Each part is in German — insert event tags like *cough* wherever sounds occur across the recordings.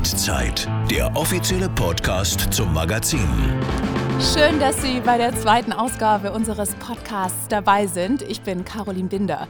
Jagdzeit, der offizielle Podcast zum Magazin. Schön, dass Sie bei der zweiten Ausgabe unseres Podcasts dabei sind. Ich bin Caroline Binder.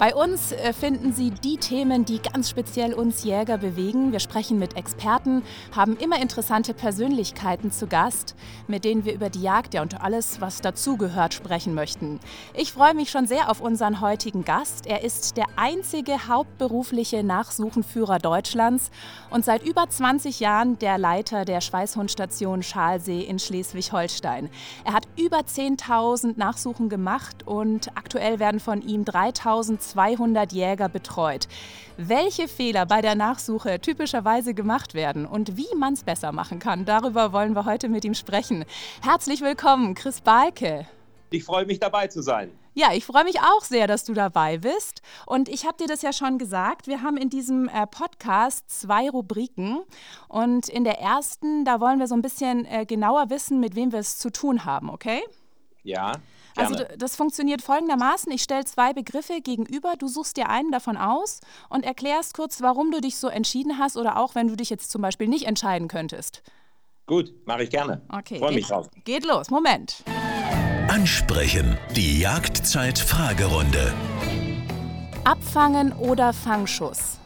Bei uns äh, finden Sie die Themen, die ganz speziell uns Jäger bewegen. Wir sprechen mit Experten, haben immer interessante Persönlichkeiten zu Gast, mit denen wir über die Jagd ja und alles, was dazugehört, sprechen möchten. Ich freue mich schon sehr auf unseren heutigen Gast. Er ist der einzige hauptberufliche Nachsuchenführer Deutschlands und seit über 20 Jahren der Leiter der Schweißhundstation Schalsee in Schleswig-Holstein. Er hat über 10.000 Nachsuchen gemacht und aktuell werden von ihm 3.000 200 Jäger betreut. Welche Fehler bei der Nachsuche typischerweise gemacht werden und wie man es besser machen kann, darüber wollen wir heute mit ihm sprechen. Herzlich willkommen, Chris Balke. Ich freue mich dabei zu sein. Ja, ich freue mich auch sehr, dass du dabei bist. Und ich habe dir das ja schon gesagt, wir haben in diesem äh, Podcast zwei Rubriken. Und in der ersten, da wollen wir so ein bisschen äh, genauer wissen, mit wem wir es zu tun haben, okay? Ja. Also das funktioniert folgendermaßen. Ich stelle zwei Begriffe gegenüber, du suchst dir einen davon aus und erklärst kurz, warum du dich so entschieden hast oder auch, wenn du dich jetzt zum Beispiel nicht entscheiden könntest. Gut, mache ich gerne. Okay. Freue mich drauf. Geht los, Moment. Ansprechen, die Jagdzeit-Fragerunde. Abfangen oder Fangschuss?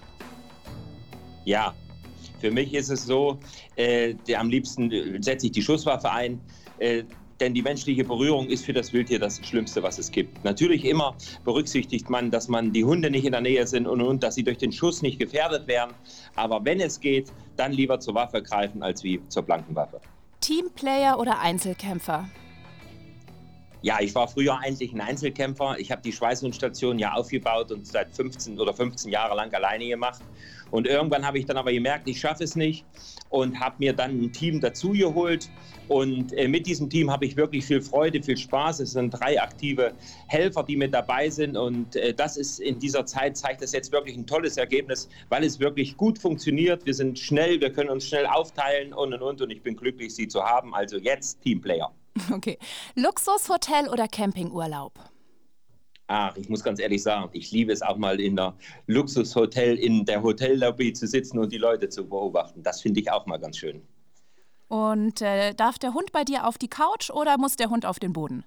Ja, für mich ist es so, äh, der, am liebsten äh, setze ich die Schusswaffe ein. Äh, denn die menschliche Berührung ist für das Wildtier das Schlimmste, was es gibt. Natürlich immer berücksichtigt man, dass man die Hunde nicht in der Nähe sind und, und dass sie durch den Schuss nicht gefährdet werden. Aber wenn es geht, dann lieber zur Waffe greifen als wie zur blanken Waffe. Teamplayer oder Einzelkämpfer? Ja, ich war früher eigentlich ein Einzelkämpfer. Ich habe die Schweißhundstation ja aufgebaut und seit 15 oder 15 Jahre lang alleine gemacht. Und irgendwann habe ich dann aber gemerkt, ich schaffe es nicht und habe mir dann ein Team dazugeholt. Und äh, mit diesem Team habe ich wirklich viel Freude, viel Spaß. Es sind drei aktive Helfer, die mit dabei sind. Und äh, das ist in dieser Zeit, zeigt das jetzt wirklich ein tolles Ergebnis, weil es wirklich gut funktioniert. Wir sind schnell, wir können uns schnell aufteilen und und und. Und ich bin glücklich, Sie zu haben. Also jetzt Teamplayer. Okay. Luxushotel oder Campingurlaub? Ach, ich muss ganz ehrlich sagen, ich liebe es auch mal in der Luxushotel, in der Hotellobby zu sitzen und die Leute zu beobachten. Das finde ich auch mal ganz schön. Und äh, darf der Hund bei dir auf die Couch oder muss der Hund auf den Boden?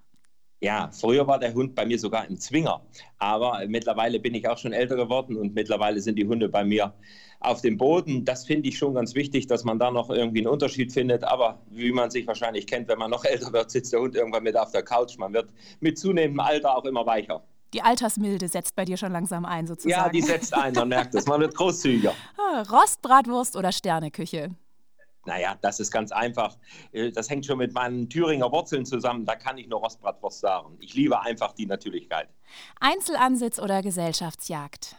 Ja, früher war der Hund bei mir sogar im Zwinger. Aber mittlerweile bin ich auch schon älter geworden und mittlerweile sind die Hunde bei mir auf dem Boden. Das finde ich schon ganz wichtig, dass man da noch irgendwie einen Unterschied findet. Aber wie man sich wahrscheinlich kennt, wenn man noch *laughs* älter wird, sitzt der Hund irgendwann mit auf der Couch. Man wird mit zunehmendem Alter auch immer weicher. Die Altersmilde setzt bei dir schon langsam ein, sozusagen. Ja, die setzt ein, man merkt es. Man wird *laughs* großzügiger. Ah, Rostbratwurst oder Sterneküche? Naja, das ist ganz einfach. Äh, das hängt schon mit meinen Thüringer Wurzeln zusammen. Da kann ich nur Rostbratwurst sagen. Ich liebe einfach die Natürlichkeit. Einzelansitz oder Gesellschaftsjagd?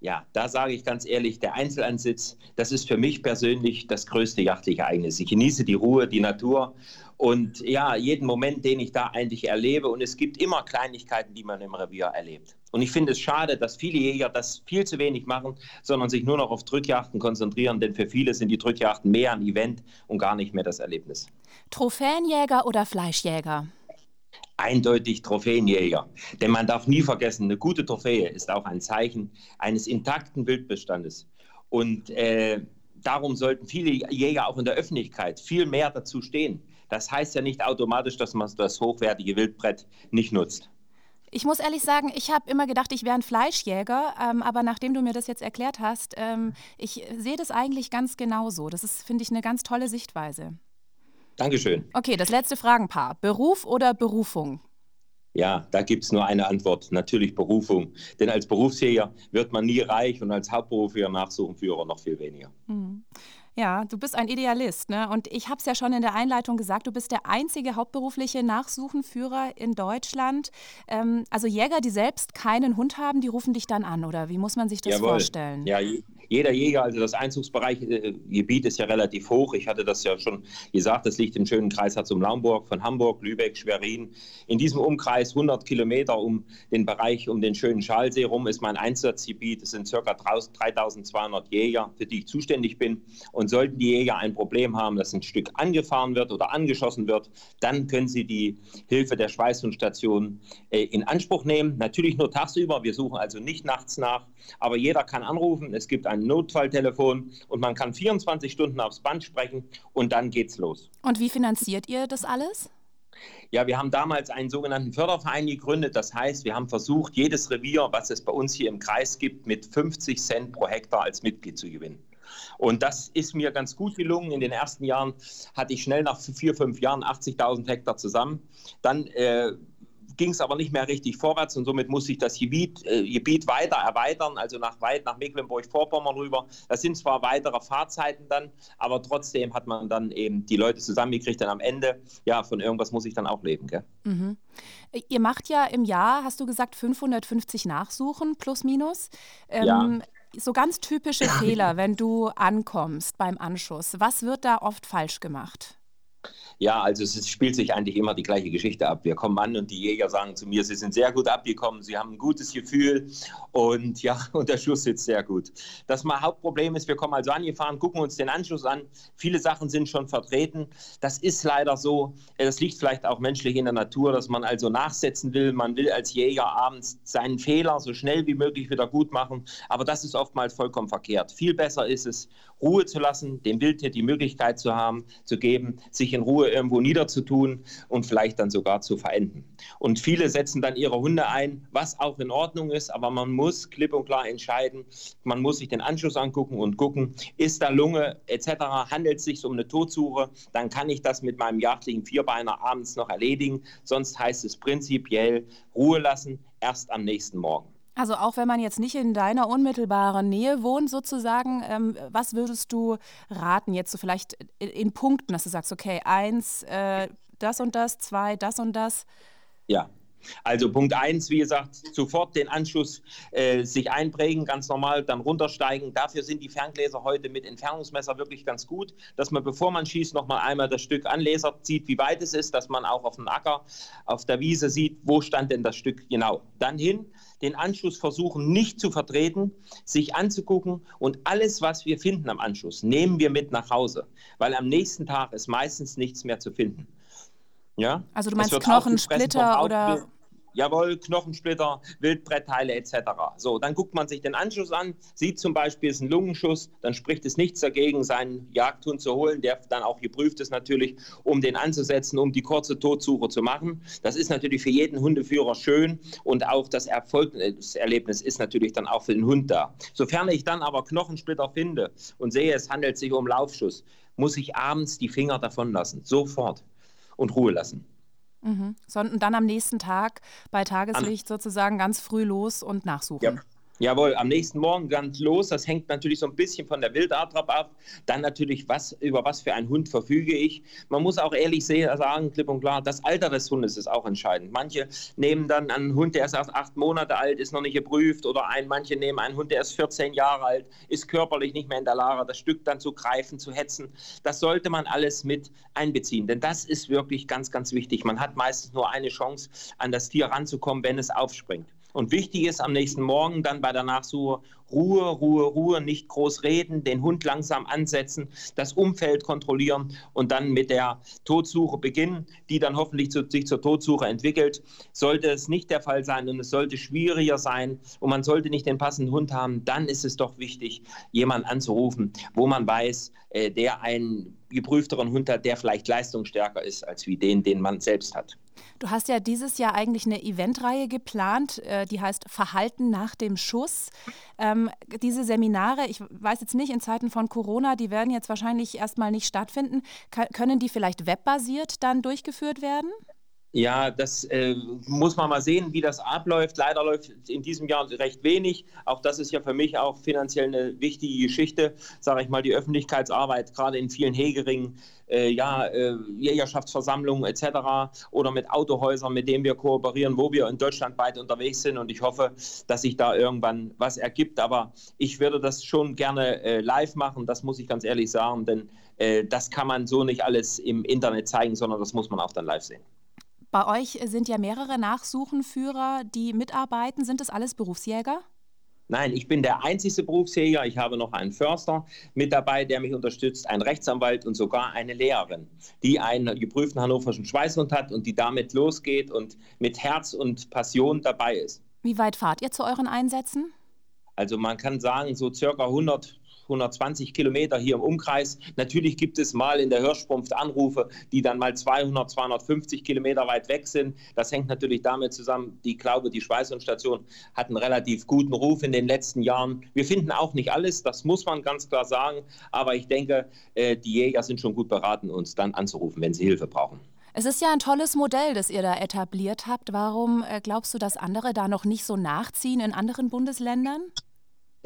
Ja, da sage ich ganz ehrlich, der Einzelansitz, das ist für mich persönlich das größte jachtliche Ereignis. Ich genieße die Ruhe, die Natur und ja, jeden Moment, den ich da eigentlich erlebe. Und es gibt immer Kleinigkeiten, die man im Revier erlebt. Und ich finde es schade, dass viele Jäger das viel zu wenig machen, sondern sich nur noch auf Drückjachten konzentrieren, denn für viele sind die Drückjachten mehr ein Event und gar nicht mehr das Erlebnis. Trophäenjäger oder Fleischjäger? Eindeutig Trophäenjäger. Denn man darf nie vergessen, eine gute Trophäe ist auch ein Zeichen eines intakten Wildbestandes. Und äh, darum sollten viele Jäger auch in der Öffentlichkeit viel mehr dazu stehen. Das heißt ja nicht automatisch, dass man das hochwertige Wildbrett nicht nutzt. Ich muss ehrlich sagen, ich habe immer gedacht, ich wäre ein Fleischjäger, ähm, aber nachdem du mir das jetzt erklärt hast, ähm, ich sehe das eigentlich ganz genauso. Das ist, finde ich, eine ganz tolle Sichtweise. Dankeschön. Okay, das letzte Fragenpaar. Beruf oder Berufung? Ja, da gibt es nur eine Antwort, natürlich Berufung. Denn als Berufsjäger wird man nie reich und als Hauptberuflicher Nachsuchenführer noch viel weniger. Mhm. Ja, du bist ein Idealist, ne? Und ich habe es ja schon in der Einleitung gesagt, du bist der einzige hauptberufliche Nachsuchenführer in Deutschland. Ähm, also Jäger, die selbst keinen Hund haben, die rufen dich dann an, oder wie muss man sich das Jawohl. vorstellen? Ja, jeder Jäger, also das Einzugsbereichgebiet äh, ist ja relativ hoch. Ich hatte das ja schon gesagt, das liegt im schönen Kreis Herzogen-Laumburg von Hamburg, Lübeck, Schwerin. In diesem Umkreis 100 Kilometer um den Bereich, um den schönen Schalsee rum, ist mein Einsatzgebiet. Es sind ca. 3200 Jäger, für die ich zuständig bin. Und Und sollten die Jäger ein Problem haben, dass ein Stück angefahren wird oder angeschossen wird, dann können sie die Hilfe der Schweißhundstation äh, in Anspruch nehmen. Natürlich nur tagsüber. Wir suchen also nicht nachts nach. Aber jeder kann anrufen. Es gibt ein Notfalltelefon und man kann 24 Stunden aufs Band sprechen und dann geht's los. Und wie finanziert ihr das alles? Ja, wir haben damals einen sogenannten Förderverein gegründet. Das heißt, wir haben versucht, jedes Revier, was es bei uns hier im Kreis gibt, mit 50 Cent pro Hektar als Mitglied zu gewinnen. Und das ist mir ganz gut gelungen. In den ersten Jahren hatte ich schnell nach vier, fünf Jahren 80.000 Hektar zusammen. Dann äh, ging es aber nicht mehr richtig vorwärts und somit musste ich das Gebiet, äh, Gebiet weiter erweitern, also nach weit nach Mecklenburg-Vorpommern rüber. Das sind zwar weitere Fahrzeiten dann, aber trotzdem hat man dann eben die Leute zusammengekriegt. Dann am Ende, ja, von irgendwas muss ich dann auch leben. Gell? Mhm. Ihr macht ja im Jahr, hast du gesagt, 550 Nachsuchen plus minus. Ähm, ja. So ganz typische Fehler, wenn du ankommst beim Anschuss. Was wird da oft falsch gemacht? Ja, also es spielt sich eigentlich immer die gleiche Geschichte ab. Wir kommen an und die Jäger sagen zu mir, sie sind sehr gut abgekommen, sie haben ein gutes Gefühl und ja, *laughs* und der Schuss sitzt sehr gut. Das mal Hauptproblem ist, wir kommen also angefahren, gucken uns den Anschluss an. Viele Sachen sind schon vertreten. Das ist leider so. Das liegt vielleicht auch menschlich in der Natur, dass man also nachsetzen will. Man will als Jäger abends seinen Fehler so schnell wie möglich wieder gut machen. Aber das ist oftmals vollkommen verkehrt. Viel besser ist es, Ruhe zu lassen, dem Wildtier die Möglichkeit zu haben, zu geben, sich in Ruhe irgendwo niederzutun und vielleicht dann sogar zu verenden. Und viele setzen dann ihre Hunde ein, was auch in Ordnung ist, aber man muss klipp und klar entscheiden, man muss sich den Anschluss angucken und gucken, ist da Lunge etc., handelt es sich um eine Todsuche, dann kann ich das mit meinem jagdlichen Vierbeiner abends noch erledigen, sonst heißt es prinzipiell Ruhe lassen, erst am nächsten Morgen. Also auch wenn man jetzt nicht in deiner unmittelbaren Nähe wohnt, sozusagen, ähm, was würdest du raten jetzt so vielleicht in, in Punkten, dass du sagst, okay, eins, äh, das und das, zwei, das und das? Ja, also Punkt eins, wie gesagt, sofort den Anschluss äh, sich einprägen, ganz normal, dann runtersteigen. Dafür sind die Ferngläser heute mit Entfernungsmesser wirklich ganz gut, dass man, bevor man schießt, noch mal einmal das Stück anlasert, sieht, wie weit es ist, dass man auch auf dem Acker, auf der Wiese sieht, wo stand denn das Stück genau. Dann hin, den Anschluss versuchen nicht zu vertreten, sich anzugucken und alles, was wir finden am Anschluss, nehmen wir mit nach Hause, weil am nächsten Tag ist meistens nichts mehr zu finden. Ja? Also du meinst Knochensplitter oder jawohl, Knochensplitter, Wildbrettteile etc. So, dann guckt man sich den Anschluss an, sieht zum Beispiel, es ist ein Lungenschuss, dann spricht es nichts dagegen, seinen Jagdhund zu holen, der dann auch geprüft ist natürlich, um den anzusetzen, um die kurze Todsuche zu machen. Das ist natürlich für jeden Hundeführer schön und auch das Erfolgserlebnis ist natürlich dann auch für den Hund da. Sofern ich dann aber Knochensplitter finde und sehe, es handelt sich um Laufschuss, muss ich abends die Finger davon lassen, sofort und Ruhe lassen. Mhm. Sondern dann am nächsten Tag bei Tageslicht An sozusagen ganz früh los und nachsuchen. Ja. Jawohl, am nächsten Morgen ganz los. Das hängt natürlich so ein bisschen von der Wildart ab. Dann natürlich, was, über was für einen Hund verfüge ich. Man muss auch ehrlich sagen, klipp und klar, das Alter des Hundes ist auch entscheidend. Manche nehmen dann einen Hund, der erst acht Monate alt, ist noch nicht geprüft. Oder ein, manche nehmen einen Hund, der ist 14 Jahre alt, ist körperlich nicht mehr in der Lage, das Stück dann zu greifen, zu hetzen. Das sollte man alles mit einbeziehen. Denn das ist wirklich ganz, ganz wichtig. Man hat meistens nur eine Chance, an das Tier ranzukommen, wenn es aufspringt. Und wichtig ist am nächsten Morgen dann bei der Nachsuche Ruhe, Ruhe, Ruhe, nicht groß reden, den Hund langsam ansetzen, das Umfeld kontrollieren und dann mit der Todsuche beginnen, die dann hoffentlich zu, sich zur Todsuche entwickelt. Sollte es nicht der Fall sein und es sollte schwieriger sein und man sollte nicht den passenden Hund haben, dann ist es doch wichtig, jemanden anzurufen, wo man weiß, äh, der einen geprüfteren Hund hat, der vielleicht leistungsstärker ist als wie den, den man selbst hat. Du hast ja dieses Jahr eigentlich eine Eventreihe geplant, äh, die heißt Verhalten nach dem Schuss. Ähm, diese Seminare, ich weiß jetzt nicht, in Zeiten von Corona, die werden jetzt wahrscheinlich erstmal nicht stattfinden. K können die vielleicht webbasiert dann durchgeführt werden? Ja, das äh, muss man mal sehen, wie das abläuft. Leider läuft in diesem Jahr recht wenig. Auch das ist ja für mich auch finanziell eine wichtige Geschichte, sage ich mal, die Öffentlichkeitsarbeit, gerade in vielen Hegeringen, äh, ja, äh, Jägerschaftsversammlungen etc. oder mit Autohäusern, mit denen wir kooperieren, wo wir in Deutschland weit unterwegs sind. Und ich hoffe, dass sich da irgendwann was ergibt. Aber ich würde das schon gerne äh, live machen, das muss ich ganz ehrlich sagen, denn äh, das kann man so nicht alles im Internet zeigen, sondern das muss man auch dann live sehen. Bei euch sind ja mehrere Nachsuchenführer, die mitarbeiten. Sind das alles Berufsjäger? Nein, ich bin der einzige Berufsjäger. Ich habe noch einen Förster mit dabei, der mich unterstützt, einen Rechtsanwalt und sogar eine Lehrerin, die einen geprüften hannoverschen Schweißhund hat und die damit losgeht und mit Herz und Passion dabei ist. Wie weit fahrt ihr zu euren Einsätzen? Also man kann sagen, so circa 100 120 Kilometer hier im Umkreis. Natürlich gibt es mal in der Hirschsprunft Anrufe, die dann mal 200, 250 Kilometer weit weg sind. Das hängt natürlich damit zusammen, ich glaube, die Schweißhundstation hat einen relativ guten Ruf in den letzten Jahren. Wir finden auch nicht alles, das muss man ganz klar sagen, aber ich denke, äh, die Jäger sind schon gut beraten, uns dann anzurufen, wenn sie Hilfe brauchen. Es ist ja ein tolles Modell, das ihr da etabliert habt. Warum äh, glaubst du, dass andere da noch nicht so nachziehen in anderen Bundesländern?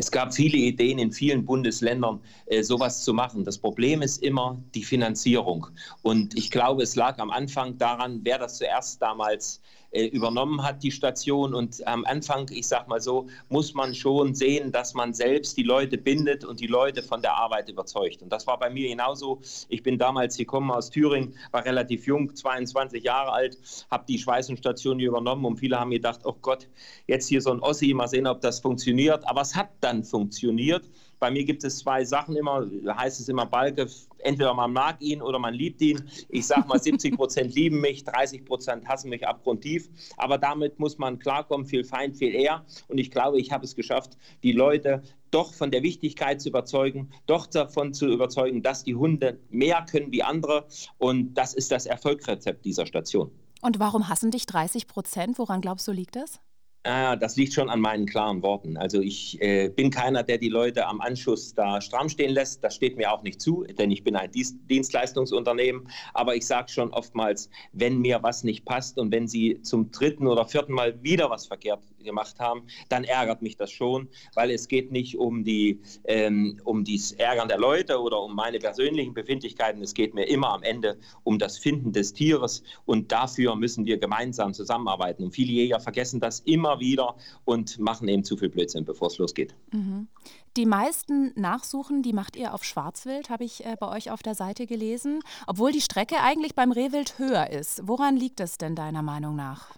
Es gab viele Ideen in vielen Bundesländern, äh, sowas zu machen. Das Problem ist immer die Finanzierung. Und ich glaube, es lag am Anfang daran, wer das zuerst damals äh, übernommen hat, die Station. Und am Anfang, ich sag mal so, muss man schon sehen, dass man selbst die Leute bindet und die Leute von der Arbeit überzeugt. Und das war bei mir genauso. Ich bin damals gekommen aus Thüringen, war relativ jung, 22 Jahre alt, habe die Schweißenstation übernommen und viele haben gedacht, oh Gott, jetzt hier so ein Ossi, mal sehen, ob das funktioniert. Aber es hat dann funktioniert. Bei mir gibt es zwei Sachen immer, heißt es immer Balke, entweder man mag ihn oder man liebt ihn. Ich sage mal, 70 Prozent lieben mich, 30 Prozent hassen mich abgrundtief. Aber damit muss man klarkommen, viel Feind, viel eher. Und ich glaube, ich habe es geschafft, die Leute doch von der Wichtigkeit zu überzeugen, doch davon zu überzeugen, dass die Hunde mehr können wie andere. Und das ist das Erfolgsrezept dieser Station. Und warum hassen dich 30 Prozent? Woran glaubst du, liegt das? Ah, das liegt schon an meinen klaren Worten. Also ich äh, bin keiner, der die Leute am Anschuss da stramm stehen lässt. Das steht mir auch nicht zu, denn ich bin ein Dienstleistungsunternehmen. Aber ich sage schon oftmals, wenn mir was nicht passt und wenn Sie zum dritten oder vierten Mal wieder was verkehrt gemacht haben, dann ärgert mich das schon, weil es geht nicht um die ähm, um das Ärgern der Leute oder um meine persönlichen Befindlichkeiten. Es geht mir immer am Ende um das Finden des Tieres und dafür müssen wir gemeinsam zusammenarbeiten. Und viele Jäger vergessen das immer immer wieder und machen eben zu viel Blödsinn, bevor es losgeht. Mhm. Die meisten Nachsuchen, die macht ihr auf Schwarzwild, habe ich äh, bei euch auf der Seite gelesen, obwohl die Strecke eigentlich beim Rehwild höher ist. Woran liegt es denn deiner Meinung nach?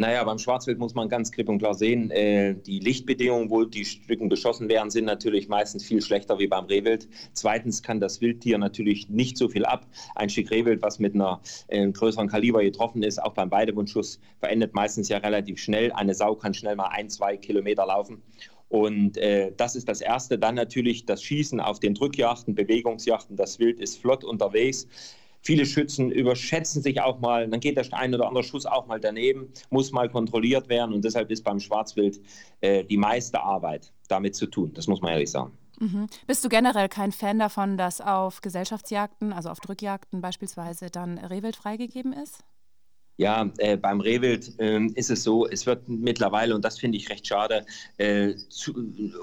Naja, beim Schwarzwild muss man ganz klipp und klar sehen, äh, die Lichtbedingungen, wo die Stücken beschossen werden, sind natürlich meistens viel schlechter wie beim Rehwild. Zweitens kann das Wildtier natürlich nicht so viel ab. Ein Stück Rehwild, was mit einer äh, größeren Kaliber getroffen ist, auch beim Weidewundschuss, verendet meistens ja relativ schnell. Eine Sau kann schnell mal ein, zwei Kilometer laufen. Und äh, das ist das Erste. Dann natürlich das Schießen auf den Drückjachten, Bewegungsjachten. Das Wild ist flott unterwegs. Viele Schützen überschätzen sich auch mal, dann geht der ein oder andere Schuss auch mal daneben, muss mal kontrolliert werden und deshalb ist beim Schwarzwild äh, die meiste Arbeit damit zu tun. Das muss man ehrlich sagen. Mhm. Bist du generell kein Fan davon, dass auf Gesellschaftsjagden, also auf Drückjagden beispielsweise, dann Rehwild freigegeben ist? Ja, äh, beim Rehwild äh, ist es so, es wird mittlerweile, und das finde ich recht schade, äh, zu,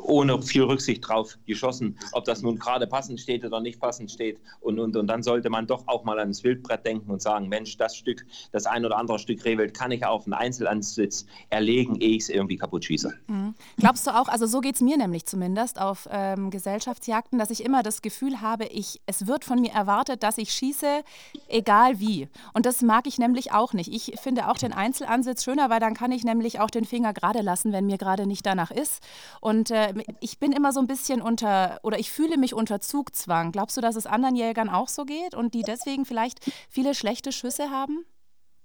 ohne viel Rücksicht drauf geschossen, ob das nun gerade passend steht oder nicht passend steht. Und, und, und dann sollte man doch auch mal ans Wildbrett denken und sagen, Mensch, das Stück, das ein oder andere Stück Rehwild kann ich auf einen Einzelansitz erlegen, ehe ich es irgendwie kaputt schieße. Mhm. Glaubst du auch, also so geht es mir nämlich zumindest auf ähm, Gesellschaftsjagden, dass ich immer das Gefühl habe, ich, es wird von mir erwartet, dass ich schieße, egal wie. Und das mag ich nämlich auch nicht nicht. Ich finde auch den Einzelansitz schöner, weil dann kann ich nämlich auch den Finger gerade lassen, wenn mir gerade nicht danach ist. Und äh, ich bin immer so ein bisschen unter, oder ich fühle mich unter Zugzwang. Glaubst du, dass es anderen Jägern auch so geht und die deswegen vielleicht viele schlechte Schüsse haben?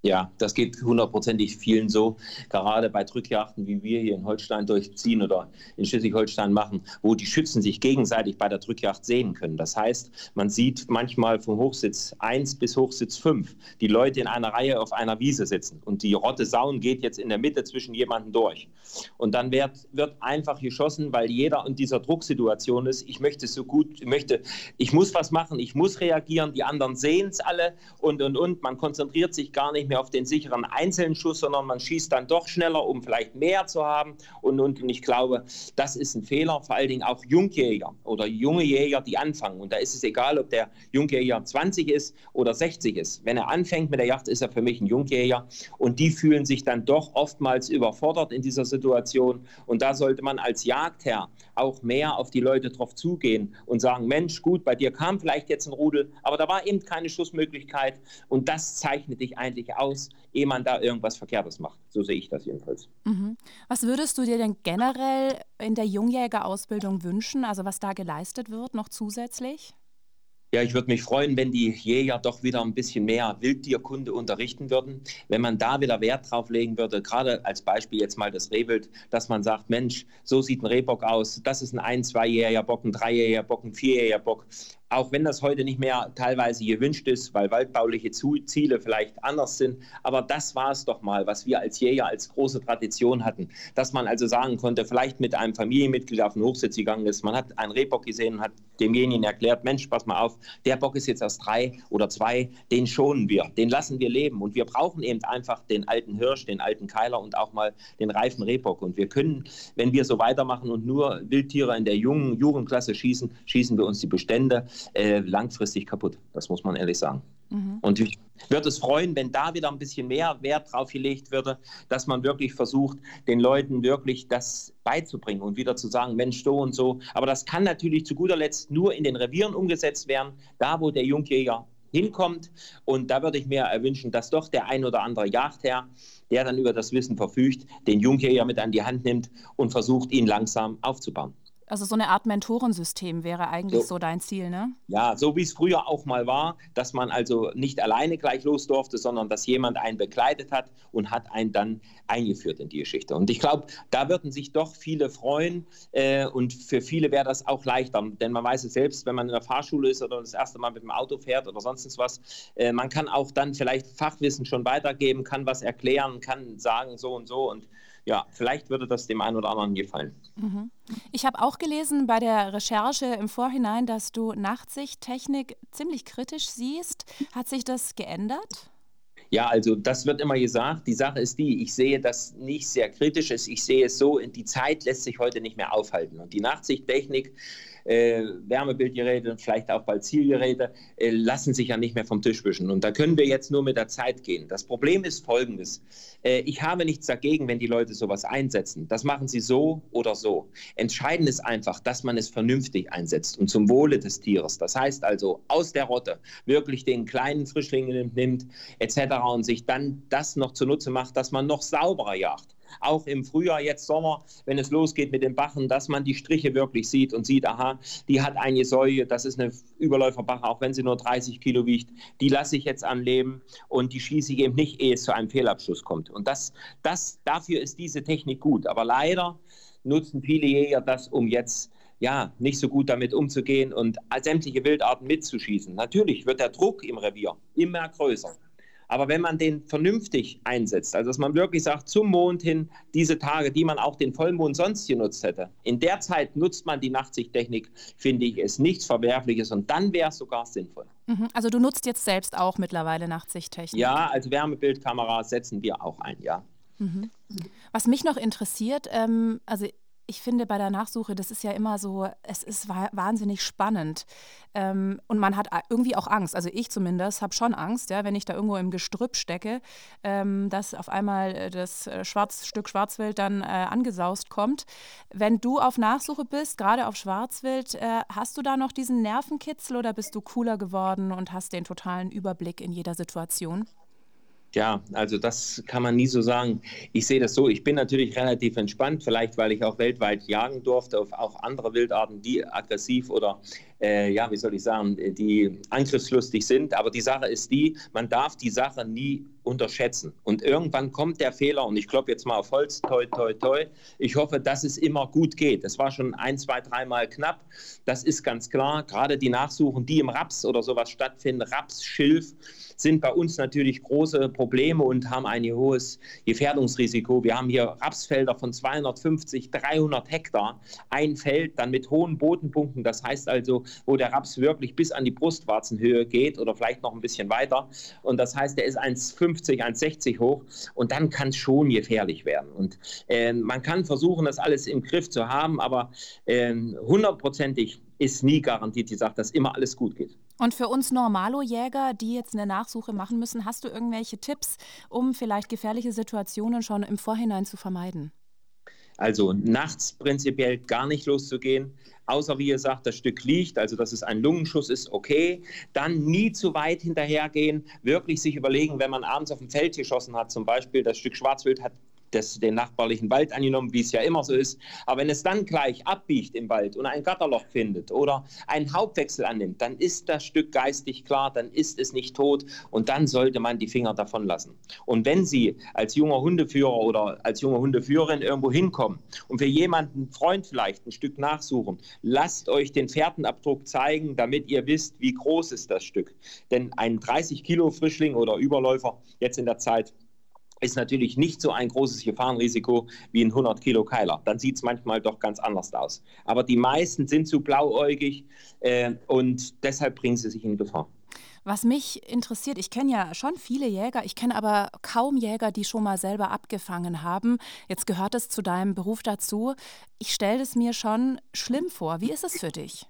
Ja, das geht hundertprozentig vielen so, gerade bei Drückjachten, wie wir hier in Holstein durchziehen oder in Schleswig-Holstein machen, wo die Schützen sich gegenseitig bei der Drückjacht sehen können. Das heißt, man sieht manchmal vom Hochsitz 1 bis Hochsitz 5 die Leute in einer Reihe auf einer Wiese sitzen und die Rotte Saun geht jetzt in der Mitte zwischen jemanden durch. Und dann wird, wird einfach geschossen, weil jeder in dieser Drucksituation ist. Ich möchte so gut, ich möchte, ich muss was machen, ich muss reagieren, die anderen sehen es alle und, und, und. Man konzentriert sich gar nicht mehr mehr auf den sicheren einzelnen Schuss, sondern man schießt dann doch schneller, um vielleicht mehr zu haben. Und, und, und ich glaube, das ist ein Fehler, vor allen Dingen auch Jungjäger oder junge Jäger, die anfangen. Und da ist es egal, ob der Jungjäger 20 ist oder 60 ist. Wenn er anfängt mit der Jagd, ist er für mich ein Jungjäger. Und die fühlen sich dann doch oftmals überfordert in dieser Situation. Und da sollte man als Jagdherr auch mehr auf die Leute drauf zugehen und sagen, Mensch, gut, bei dir kam vielleicht jetzt ein Rudel, aber da war eben keine Schussmöglichkeit. Und das zeichnet dich eigentlich aus, ehe man da irgendwas Verkehrtes macht. So sehe ich das jedenfalls. Mhm. Was würdest du dir denn generell in der Jungjägerausbildung wünschen, also was da geleistet wird, noch zusätzlich? Ja, ich würde mich freuen, wenn die Jäger doch wieder ein bisschen mehr Wildtierkunde unterrichten würden. Wenn man da wieder Wert drauf legen würde, gerade als Beispiel jetzt mal das Rehwild, dass man sagt, Mensch, so sieht ein Rehbock aus, das ist ein ein-, zweijähriger Bock, ein dreijähriger Bock, ein vierjähriger Bock auch wenn das heute nicht mehr teilweise gewünscht ist, weil waldbauliche Ziele vielleicht anders sind. Aber das war es doch mal, was wir als Jäger als große Tradition hatten. Dass man also sagen konnte, vielleicht mit einem Familienmitglied auf den Hochsitz gegangen ist, man hat einen Rehbock gesehen und hat demjenigen erklärt, Mensch, pass mal auf, der Bock ist jetzt erst drei oder zwei, den schonen wir, den lassen wir leben. Und wir brauchen eben einfach den alten Hirsch, den alten Keiler und auch mal den reifen Rehbock. Und wir können, wenn wir so weitermachen und nur Wildtiere in der jungen Jugendklasse schießen, schießen wir uns die Bestände äh, langfristig kaputt. Das muss man ehrlich sagen. Mhm. Und ich würde es freuen, wenn da wieder ein bisschen mehr Wert drauf gelegt würde, dass man wirklich versucht, den Leuten wirklich das beizubringen und wieder zu sagen, Mensch, so und so. Aber das kann natürlich zu guter Letzt nur in den Revieren umgesetzt werden, da wo der Jungjäger hinkommt. Und da würde ich mir wünschen, dass doch der ein oder andere Jagdherr, der dann über das Wissen verfügt, den Jungjäger mit an die Hand nimmt und versucht, ihn langsam aufzubauen. Also so eine Art Mentorensystem wäre eigentlich so, so dein Ziel, ne? Ja, so wie es früher auch mal war, dass man also nicht alleine gleich los durfte, sondern dass jemand einen begleitet hat und hat einen dann eingeführt in die Geschichte. Und ich glaube, da würden sich doch viele freuen äh, und für viele wäre das auch leichter, denn man weiß es selbst, wenn man in der Fahrschule ist oder das erste Mal mit dem Auto fährt oder sonst was, äh, man kann auch dann vielleicht Fachwissen schon weitergeben, kann was erklären, kann sagen so und so und ja, vielleicht würde das dem einen oder anderen gefallen. Mhm. Ich habe auch gelesen bei der Recherche im Vorhinein, dass du Nachtsichttechnik ziemlich kritisch siehst. Hat sich das geändert? Ja, also das wird immer gesagt. Die Sache ist die, ich sehe das nicht sehr kritisch. Ich sehe es so, die Zeit lässt sich heute nicht mehr aufhalten. Und die Nachtsichttechnik äh, Wärmebildgeräte und vielleicht auch bald Zielgeräte, äh, lassen sich ja nicht mehr vom Tisch wischen. Und da können wir jetzt nur mit der Zeit gehen. Das Problem ist folgendes. Äh, ich habe nichts dagegen, wenn die Leute sowas einsetzen. Das machen sie so oder so. Entscheidend ist einfach, dass man es vernünftig einsetzt und zum Wohle des Tieres. Das heißt also, aus der Rotte wirklich den kleinen Frischling nimmt, etc. und sich dann das noch zunutze macht, dass man noch sauberer jagt auch im Frühjahr, jetzt Sommer, wenn es losgeht mit den Bachen, dass man die Striche wirklich sieht und sieht, aha, die hat eine Säue, das ist eine Überläuferbache, auch wenn sie nur 30 Kilo wiegt, die lasse ich jetzt anleben und die schieße ich eben nicht, ehe es zu einem Fehlabschluss kommt. Und das, das, dafür ist diese Technik gut. Aber leider nutzen viele Jäger das, um jetzt ja, nicht so gut damit umzugehen und sämtliche Wildarten mitzuschießen. Natürlich wird der Druck im Revier immer größer. Aber wenn man den vernünftig einsetzt, also dass man wirklich sagt, zum Mond hin, diese Tage, die man auch den Vollmond sonst genutzt hätte, in der Zeit nutzt man die Nachtsichttechnik, finde ich, ist nichts Verwerfliches und dann wäre es sogar sinnvoll. Mhm, also du nutzt jetzt selbst auch mittlerweile Nachtsichttechnik? Ja, als Wärmebildkamera setzen wir auch ein, ja. Mhm. Was mich noch interessiert, ähm, also ich finde bei der Nachsuche, das ist ja immer so, es ist wahnsinnig spannend. Ähm, und man hat irgendwie auch Angst. Also ich zumindest habe schon Angst, ja, wenn ich da irgendwo im Gestrüpp stecke, ähm, dass auf einmal äh, das äh, Schwarz, Stück Schwarzwild dann äh, angesaust kommt. Wenn du auf Nachsuche bist, gerade auf Schwarzwild, äh, hast du da noch diesen Nervenkitzel oder bist du cooler geworden und hast den totalen Überblick in jeder Situation? Ja, also das kann man nie so sagen. Ich sehe das so, ich bin natürlich relativ entspannt, vielleicht weil ich auch weltweit jagen durfte auf auch andere Wildarten, die aggressiv oder, äh, ja, wie soll ich sagen, die angriffslustig sind. Aber die Sache ist die, man darf die Sache nie unterschätzen. Und irgendwann kommt der Fehler, und ich klopfe jetzt mal auf Holz, toi, toi, toi. Ich hoffe, dass es immer gut geht. Das war schon ein, zwei, dreimal knapp. Das ist ganz klar. Gerade die Nachsuchen, die im Raps oder sowas stattfinden, Raps, Schilf, sind bei uns natürlich große Probleme und haben ein hohes Gefährdungsrisiko. Wir haben hier Rapsfelder von 250, 300 Hektar. Ein Feld dann mit hohen Bodenpunkten, das heißt also, wo der Raps wirklich bis an die Brustwarzenhöhe geht oder vielleicht noch ein bisschen weiter. Und das heißt, der ist 1,50, 1,60 hoch und dann kann es schon gefährlich werden. Und äh, man kann versuchen, das alles im Griff zu haben, aber äh, hundertprozentig ist nie garantiert die Sache, dass immer alles gut geht. Und für uns Normalo-Jäger, die jetzt eine Nachsuche machen müssen, hast du irgendwelche Tipps, um vielleicht gefährliche Situationen schon im Vorhinein zu vermeiden? Also nachts prinzipiell gar nicht loszugehen, außer wie ihr sagt, das Stück liegt, also dass es ein Lungenschuss ist, okay. Dann nie zu weit hinterhergehen, wirklich sich überlegen, wenn man abends auf dem Feld geschossen hat, zum Beispiel, das Stück Schwarzwild hat das, den nachbarlichen Wald angenommen, wie es ja immer so ist. Aber wenn es dann gleich abbiegt im Wald und ein Gatterloch findet oder einen Hauptwechsel annimmt, dann ist das Stück geistig klar, dann ist es nicht tot und dann sollte man die Finger davon lassen. Und wenn Sie als junger Hundeführer oder als junge Hundeführerin irgendwo hinkommen und für jemanden, Freund vielleicht, ein Stück nachsuchen, lasst euch den Fährtenabdruck zeigen, damit ihr wisst, wie groß ist das Stück. Denn ein 30 Kilo Frischling oder Überläufer jetzt in der Zeit ist natürlich nicht so ein großes Gefahrenrisiko wie ein 100 Kilo Keiler. Dann sieht es manchmal doch ganz anders aus. Aber die meisten sind zu blauäugig äh, und deshalb bringen sie sich in Gefahr. Was mich interessiert, ich kenne ja schon viele Jäger, ich kenne aber kaum Jäger, die schon mal selber abgefangen haben. Jetzt gehört es zu deinem Beruf dazu. Ich stelle es mir schon schlimm vor. Wie ist es für dich?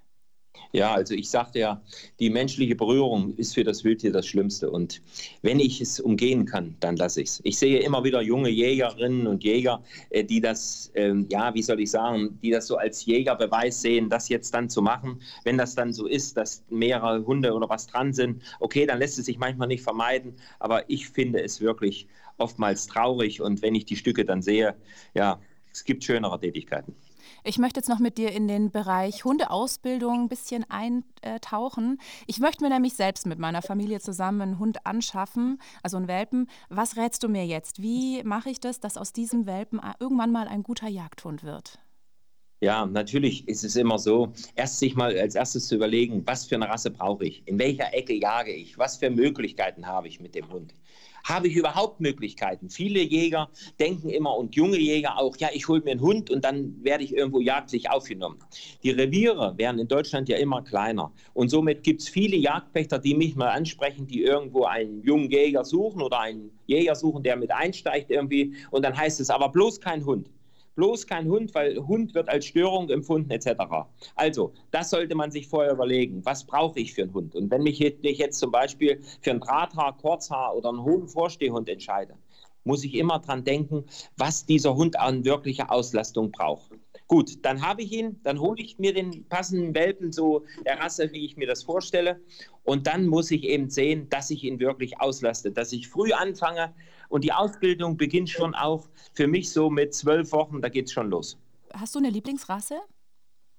Ja, also ich sagte ja, die menschliche Berührung ist für das Wildtier das Schlimmste. Und wenn ich es umgehen kann, dann lasse ich es. Ich sehe immer wieder junge Jägerinnen und Jäger, äh, die das, ähm, ja, wie soll ich sagen, die das so als Jägerbeweis sehen, das jetzt dann zu machen. Wenn das dann so ist, dass mehrere Hunde oder was dran sind, okay, dann lässt es sich manchmal nicht vermeiden. Aber ich finde es wirklich oftmals traurig. Und wenn ich die Stücke dann sehe, ja, es gibt schönere Tätigkeiten. Ich möchte jetzt noch mit dir in den Bereich Hundeausbildung ein bisschen eintauchen. Ich möchte mir nämlich selbst mit meiner Familie zusammen einen Hund anschaffen, also einen Welpen. Was rätst du mir jetzt? Wie mache ich das, dass aus diesem Welpen irgendwann mal ein guter Jagdhund wird? Ja, natürlich ist es immer so, erst sich mal als erstes zu überlegen, was für eine Rasse brauche ich, in welcher Ecke jage ich, was für Möglichkeiten habe ich mit dem Hund. Habe ich überhaupt Möglichkeiten? Viele Jäger denken immer und junge Jäger auch, ja, ich hole mir einen Hund und dann werde ich irgendwo jagdlich aufgenommen. Die Reviere werden in Deutschland ja immer kleiner und somit gibt es viele Jagdpächter, die mich mal ansprechen, die irgendwo einen jungen Jäger suchen oder einen Jäger suchen, der mit einsteigt irgendwie und dann heißt es aber bloß kein Hund bloß kein Hund, weil Hund wird als Störung empfunden etc. Also, das sollte man sich vorher überlegen. Was brauche ich für einen Hund? Und wenn mich ich jetzt zum Beispiel für ein Drahthaar, Kurzhaar oder einen hohen Vorstehhund entscheide, muss ich immer dran denken, was dieser Hund an wirklicher Auslastung braucht. Gut, dann habe ich ihn, dann hole ich mir den passenden Welpen so der Rasse, wie ich mir das vorstelle. Und dann muss ich eben sehen, dass ich ihn wirklich auslaste, dass ich früh anfange. Und die Ausbildung beginnt schon auch für mich so mit zwölf Wochen, da geht es schon los. Hast du eine Lieblingsrasse?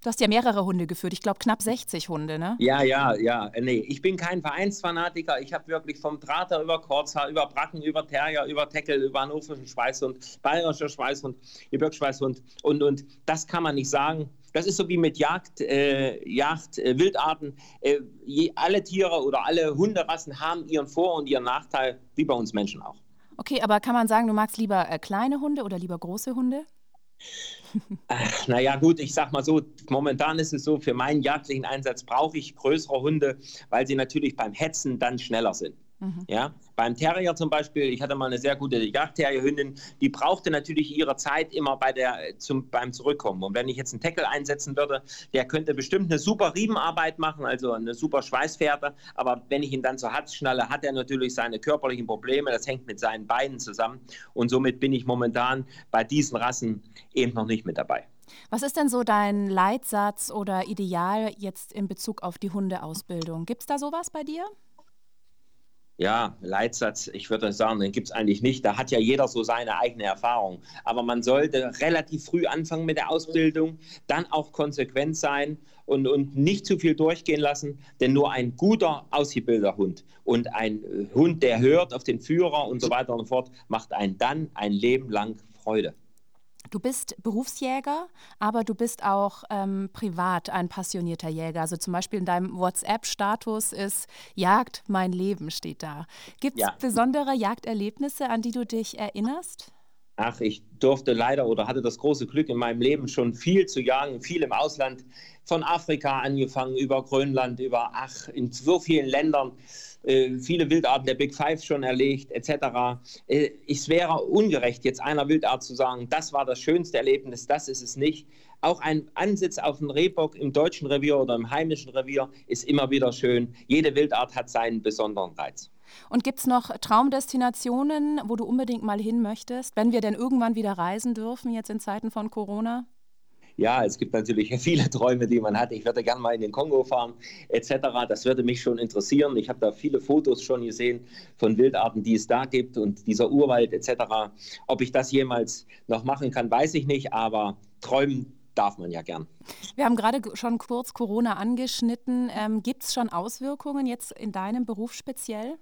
Du hast ja mehrere Hunde geführt, ich glaube knapp 60 Hunde, ne? Ja, ja, ja. Nee, ich bin kein Vereinsfanatiker. Ich habe wirklich vom Drater über Kurzhaar, über Bracken, über Terrier, über Teckel, über hannoverischen Schweißhund, bayerischer Schweißhund, Gebirgsschweißhund und, und das kann man nicht sagen. Das ist so wie mit Jagd, äh, Jagd äh, Wildarten. Äh, je, alle Tiere oder alle Hunderassen haben ihren Vor- und ihren Nachteil, wie bei uns Menschen auch. Okay, aber kann man sagen, du magst lieber äh, kleine Hunde oder lieber große Hunde? Naja, gut, ich sag mal so, momentan ist es so, für meinen jagdlichen Einsatz brauche ich größere Hunde, weil sie natürlich beim Hetzen dann schneller sind. Mhm. Ja, beim Terrier zum Beispiel, ich hatte mal eine sehr gute Jagdterrierhündin, die brauchte natürlich ihre Zeit immer bei der, zum, beim Zurückkommen. Und wenn ich jetzt einen Tackle einsetzen würde, der könnte bestimmt eine super Riebenarbeit machen, also eine super Schweißfährte. Aber wenn ich ihn dann zur Hatz schnalle, hat er natürlich seine körperlichen Probleme. Das hängt mit seinen Beinen zusammen. Und somit bin ich momentan bei diesen Rassen eben noch nicht mit dabei. Was ist denn so dein Leitsatz oder Ideal jetzt in Bezug auf die Hundeausbildung? Gibt es da sowas bei dir? Ja, Leitsatz, ich würde sagen, den gibt es eigentlich nicht. Da hat ja jeder so seine eigene Erfahrung. Aber man sollte relativ früh anfangen mit der Ausbildung, dann auch konsequent sein und, und nicht zu viel durchgehen lassen. Denn nur ein guter, ausgebildeter Hund und ein Hund, der hört auf den Führer und so weiter und so fort, macht einen dann ein Leben lang Freude. Du bist Berufsjäger, aber du bist auch ähm, privat ein passionierter Jäger. Also zum Beispiel in deinem WhatsApp-Status ist Jagd mein Leben steht da. Gibt es ja. besondere Jagderlebnisse, an die du dich erinnerst? Ach, ich durfte leider oder hatte das große Glück in meinem Leben schon viel zu jagen, viel im Ausland, von Afrika angefangen, über Grönland, über, ach, in so vielen Ländern. Äh, viele Wildarten der Big Five schon erlegt, etc. Äh, es wäre ungerecht, jetzt einer Wildart zu sagen, das war das schönste Erlebnis, das ist es nicht. Auch ein Ansitz auf einen Rehbock im deutschen Revier oder im heimischen Revier ist immer wieder schön. Jede Wildart hat seinen besonderen Reiz. Und gibt es noch Traumdestinationen, wo du unbedingt mal hin möchtest, wenn wir denn irgendwann wieder reisen dürfen, jetzt in Zeiten von Corona? Ja, es gibt natürlich *laughs* viele Träume, die man hat. Ich würde gerne mal in den Kongo fahren, etc. Das würde mich schon interessieren. Ich habe da viele Fotos schon gesehen von Wildarten, die es da gibt und dieser Urwald, etc. Ob ich das jemals noch machen kann, weiß ich nicht, aber träumen darf man ja gern. Wir haben gerade schon kurz Corona angeschnitten. Ähm, gibt es schon Auswirkungen jetzt in deinem Beruf speziell?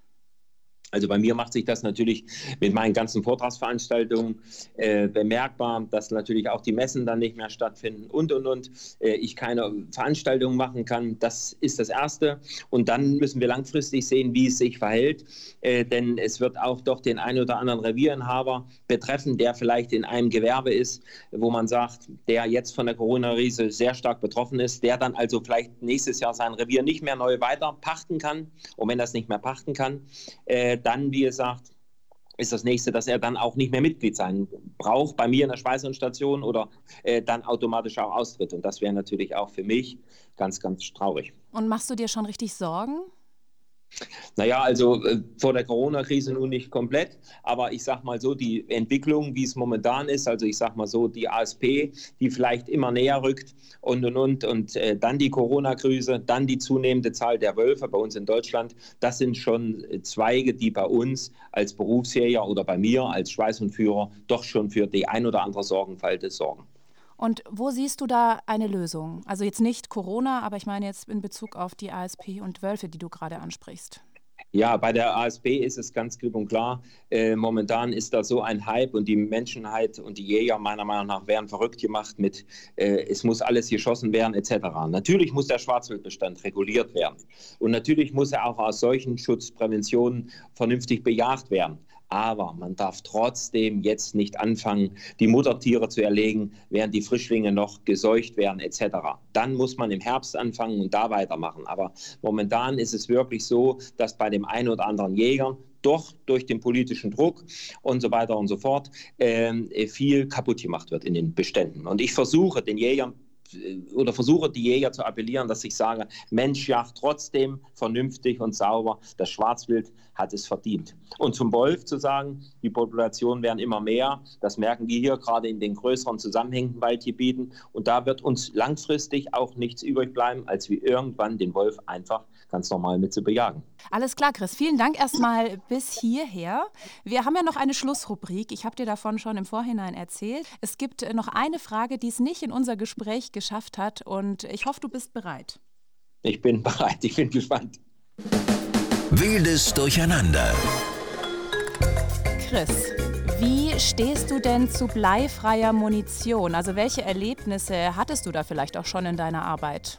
Also bei mir macht sich das natürlich mit meinen ganzen Vortragsveranstaltungen äh, bemerkbar, dass natürlich auch die Messen dann nicht mehr stattfinden und und und äh, ich keine Veranstaltungen machen kann. Das ist das Erste. Und dann müssen wir langfristig sehen, wie es sich verhält, äh, denn es wird auch doch den einen oder anderen Revierinhaber betreffen, der vielleicht in einem Gewerbe ist, wo man sagt, der jetzt von der Corona-Krise sehr stark betroffen ist, der dann also vielleicht nächstes Jahr sein Revier nicht mehr neu weiter pachten kann. Und wenn das nicht mehr pachten kann, äh, dann, wie gesagt, ist das nächste, dass er dann auch nicht mehr Mitglied sein braucht bei mir in der Schweißernstation oder äh, dann automatisch auch austritt. Und das wäre natürlich auch für mich ganz, ganz traurig. Und machst du dir schon richtig Sorgen? Naja, also äh, vor der Corona-Krise nun nicht komplett, aber ich sage mal so, die Entwicklung, wie es momentan ist, also ich sage mal so, die ASP, die vielleicht immer näher rückt und und und und äh, dann die Corona-Krise, dann die zunehmende Zahl der Wölfe bei uns in Deutschland, das sind schon Zweige, die bei uns als Berufsjäger oder bei mir als Schweißhundführer doch schon für die ein oder andere Sorgenfalte sorgen. Und wo siehst du da eine Lösung? Also jetzt nicht Corona, aber ich meine jetzt in Bezug auf die ASP und Wölfe, die du gerade ansprichst. Ja, bei der ASP ist es ganz klipp und klar. Äh, momentan ist da so ein Hype und die Menschenheit und die Jäger meiner Meinung nach werden verrückt gemacht mit, äh, es muss alles geschossen werden etc. Natürlich muss der Schwarzwildbestand reguliert werden und natürlich muss er auch aus solchen Schutzpräventionen vernünftig bejagt werden. Aber man darf trotzdem jetzt nicht anfangen, die Muttertiere zu erlegen, während die Frischlinge noch geseucht werden etc. Dann muss man im Herbst anfangen und da weitermachen. Aber momentan ist es wirklich so, dass bei dem einen oder anderen Jäger doch durch den politischen Druck und so weiter und so fort äh, viel kaputt gemacht wird in den Beständen. Und ich versuche den Jägern oder versuche die Jäger zu appellieren, dass ich sage, Mensch, jacht trotzdem vernünftig und sauber. Das Schwarzwild hat es verdient. Und zum Wolf zu sagen, die Populationen werden immer mehr, das merken wir hier gerade in den größeren zusammenhängenden Waldgebieten. Und da wird uns langfristig auch nichts übrig bleiben, als wie irgendwann den Wolf einfach ganz normal mit zu bejagen. Alles klar, Chris. Vielen Dank erstmal bis hierher. Wir haben ja noch eine Schlussrubrik. Ich habe dir davon schon im Vorhinein erzählt. Es gibt noch eine Frage, die es nicht in unser Gespräch geschafft hat. Und ich hoffe, du bist bereit. Ich bin *laughs* bereit. Ich bin gespannt. Wildes Durcheinander. Chris, wie stehst du denn zu bleifreier Munition? Also welche Erlebnisse hattest du da vielleicht auch schon in deiner Arbeit?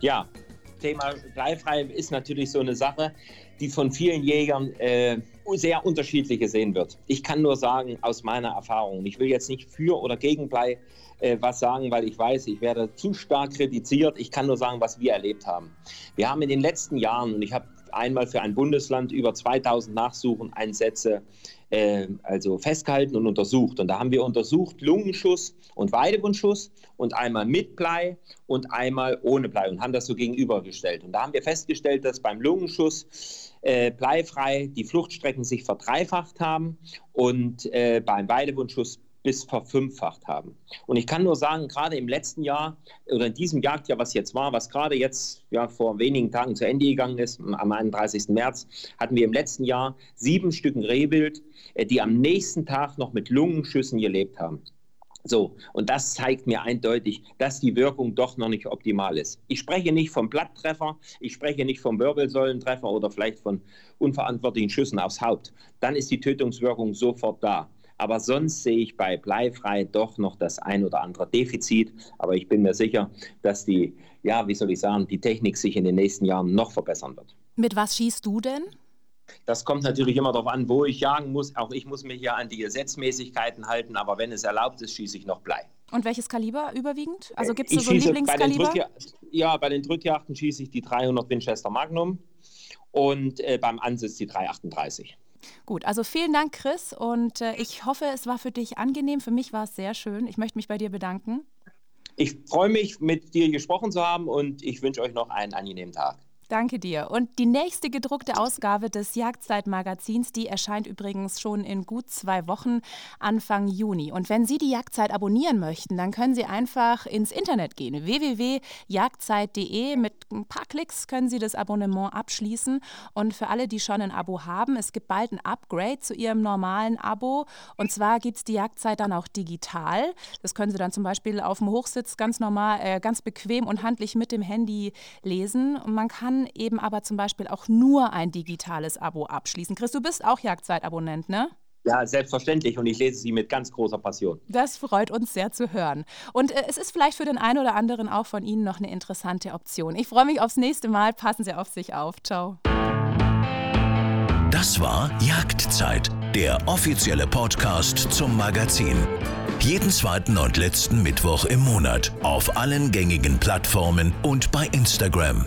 Ja, Thema bleifrei ist natürlich so eine Sache, die von vielen Jägern äh, sehr unterschiedlich gesehen wird. Ich kann nur sagen, aus meiner Erfahrung, ich will jetzt nicht für oder gegen Blei äh, was sagen, weil ich weiß, ich werde zu stark kritisiert. Ich kann nur sagen, was wir erlebt haben. Wir haben in den letzten Jahren, und ich habe einmal für ein Bundesland über 2000 Nachsucheneinsätze äh, also festgehalten und untersucht. Und da haben wir untersucht Lungenschuss und Weidewundschuss und einmal mit Blei und einmal ohne Blei und haben das so gegenübergestellt. Und da haben wir festgestellt, dass beim Lungenschuss äh, bleifrei die Fluchtstrecken sich verdreifacht haben und äh, beim Weidewundschuss bis verfünffacht haben. Und ich kann nur sagen, gerade im letzten Jahr oder in diesem Jagdjahr, was jetzt war, was gerade jetzt ja, vor wenigen Tagen zu Ende gegangen ist, am 31. März, hatten wir im letzten Jahr sieben Stücken Rehwild, äh, die am nächsten Tag noch mit Lungenschüssen gelebt haben. So, und das zeigt mir eindeutig, dass die Wirkung doch noch nicht optimal ist. Ich spreche nicht vom Blatttreffer, ich spreche nicht vom Wirbelsäulentreffer oder vielleicht von unverantwortlichen Schüssen aufs Haupt. Dann ist die Tötungswirkung sofort da. Aber sonst sehe ich bei Bleifrei doch noch das ein oder andere Defizit. Aber ich bin mir sicher, dass die, ja, wie soll ich sagen, die Technik sich in den nächsten Jahren noch verbessern wird. Mit was schießt du denn? Das kommt natürlich immer darauf an, wo ich jagen muss. Auch ich muss mich ja an die Gesetzmäßigkeiten halten, aber wenn es erlaubt ist, schieße ich noch Blei. Und welches Kaliber überwiegend? Also gibt es so ein Lieblingskaliber? Bei ja, bei den Drückjachten schieße ich die 300 Winchester Magnum und äh, beim Ansitz die 338. Gut, also vielen Dank, Chris. Und äh, ich hoffe, es war für dich angenehm. Für mich war es sehr schön. Ich möchte mich bei dir bedanken. Ich freue mich, mit dir gesprochen zu haben und ich wünsche euch noch einen angenehmen Tag. Danke dir. Und die nächste gedruckte Ausgabe des Jagdzeitmagazins, die erscheint übrigens schon in gut zwei Wochen, Anfang Juni. Und wenn Sie die Jagdzeit abonnieren möchten, dann können Sie einfach ins Internet gehen. www.jagdzeit.de. Mit ein paar Klicks können Sie das Abonnement abschließen. Und für alle, die schon ein Abo haben, es gibt bald ein Upgrade zu Ihrem normalen Abo. Und zwar gibt es die Jagdzeit dann auch digital. Das können Sie dann zum Beispiel auf dem Hochsitz ganz normal, äh, ganz bequem und handlich mit dem Handy lesen. Und man kann eben aber zum Beispiel auch nur ein digitales Abo abschließen. Chris, du bist auch Jagdzeit-Abonnent, ne? Ja, selbstverständlich und ich lese sie mit ganz großer Passion. Das freut uns sehr zu hören. Und äh, es ist vielleicht für den einen oder anderen auch von Ihnen noch eine interessante Option. Ich freue mich aufs nächste Mal. Passen Sie auf sich auf. Ciao. Das war Jagdzeit, der offizielle Podcast zum Magazin. Jeden zweiten und letzten Mittwoch im Monat auf allen gängigen Plattformen und bei Instagram.